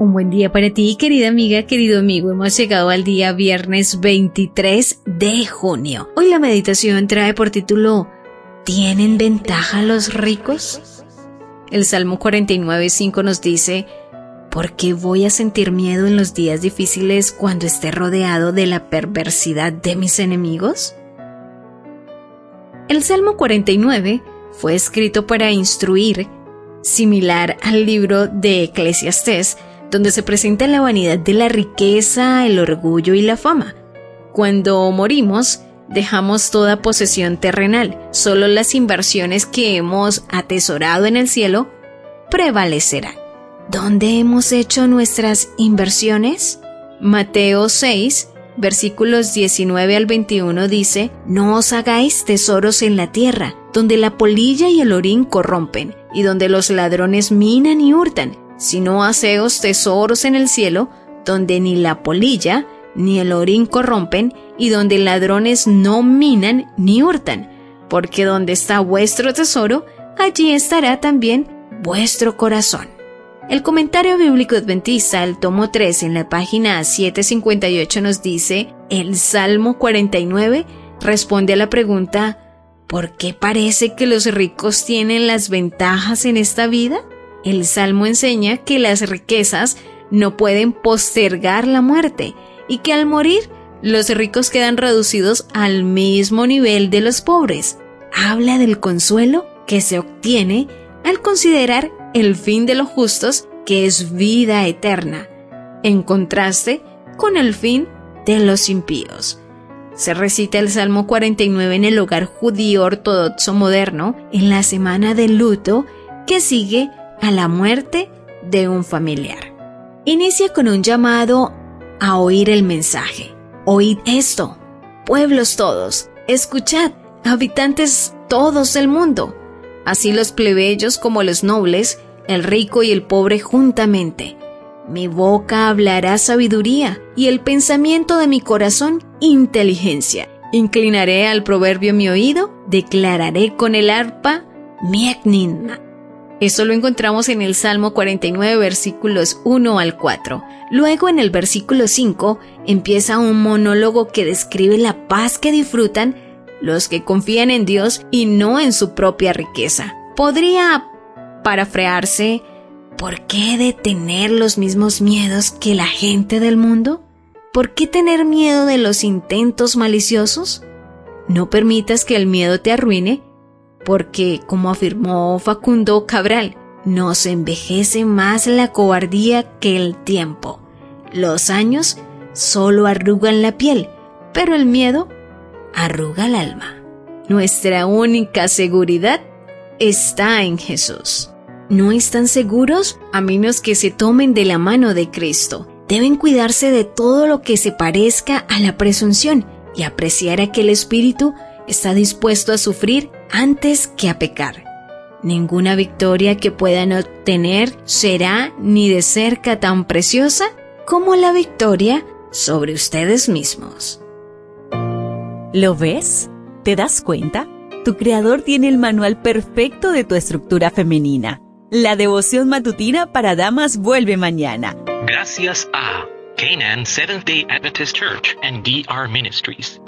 Un buen día para ti, querida amiga, querido amigo. Hemos llegado al día viernes 23 de junio. Hoy la meditación trae por título ¿Tienen ventaja los ricos? El Salmo 49.5 nos dice, ¿por qué voy a sentir miedo en los días difíciles cuando esté rodeado de la perversidad de mis enemigos? El Salmo 49 fue escrito para instruir, similar al libro de Eclesiastés, donde se presenta la vanidad de la riqueza, el orgullo y la fama. Cuando morimos, dejamos toda posesión terrenal, solo las inversiones que hemos atesorado en el cielo prevalecerán. ¿Dónde hemos hecho nuestras inversiones? Mateo 6, versículos 19 al 21 dice, No os hagáis tesoros en la tierra, donde la polilla y el orín corrompen, y donde los ladrones minan y hurtan, sino haceos tesoros en el cielo, donde ni la polilla ni el orín corrompen, y donde ladrones no minan ni hurtan, porque donde está vuestro tesoro, allí estará también vuestro corazón. El comentario bíblico adventista, el tomo 3, en la página 758 nos dice, el Salmo 49 responde a la pregunta, ¿por qué parece que los ricos tienen las ventajas en esta vida? El Salmo enseña que las riquezas no pueden postergar la muerte y que al morir los ricos quedan reducidos al mismo nivel de los pobres. Habla del consuelo que se obtiene al considerar el fin de los justos que es vida eterna, en contraste con el fin de los impíos. Se recita el Salmo 49 en el hogar judío ortodoxo moderno en la semana del luto que sigue a la muerte de un familiar. Inicia con un llamado a oír el mensaje. Oíd esto, pueblos todos, escuchad, habitantes todos del mundo, así los plebeyos como los nobles, el rico y el pobre juntamente. Mi boca hablará sabiduría y el pensamiento de mi corazón inteligencia. Inclinaré al proverbio mi oído, declararé con el arpa mi eso lo encontramos en el Salmo 49 versículos 1 al 4. Luego en el versículo 5 empieza un monólogo que describe la paz que disfrutan los que confían en Dios y no en su propia riqueza. Podría parafrearse, ¿por qué de tener los mismos miedos que la gente del mundo? ¿Por qué tener miedo de los intentos maliciosos? No permitas que el miedo te arruine porque, como afirmó Facundo Cabral, nos envejece más la cobardía que el tiempo. Los años solo arrugan la piel, pero el miedo arruga el alma. Nuestra única seguridad está en Jesús. No están seguros a menos que se tomen de la mano de Cristo. Deben cuidarse de todo lo que se parezca a la presunción y apreciar a que el Espíritu está dispuesto a sufrir antes que a pecar. Ninguna victoria que puedan obtener será ni de cerca tan preciosa como la victoria sobre ustedes mismos. ¿Lo ves? ¿Te das cuenta? Tu creador tiene el manual perfecto de tu estructura femenina. La devoción matutina para damas vuelve mañana. Gracias a Canaan Seventh Day Adventist Church and DR Ministries.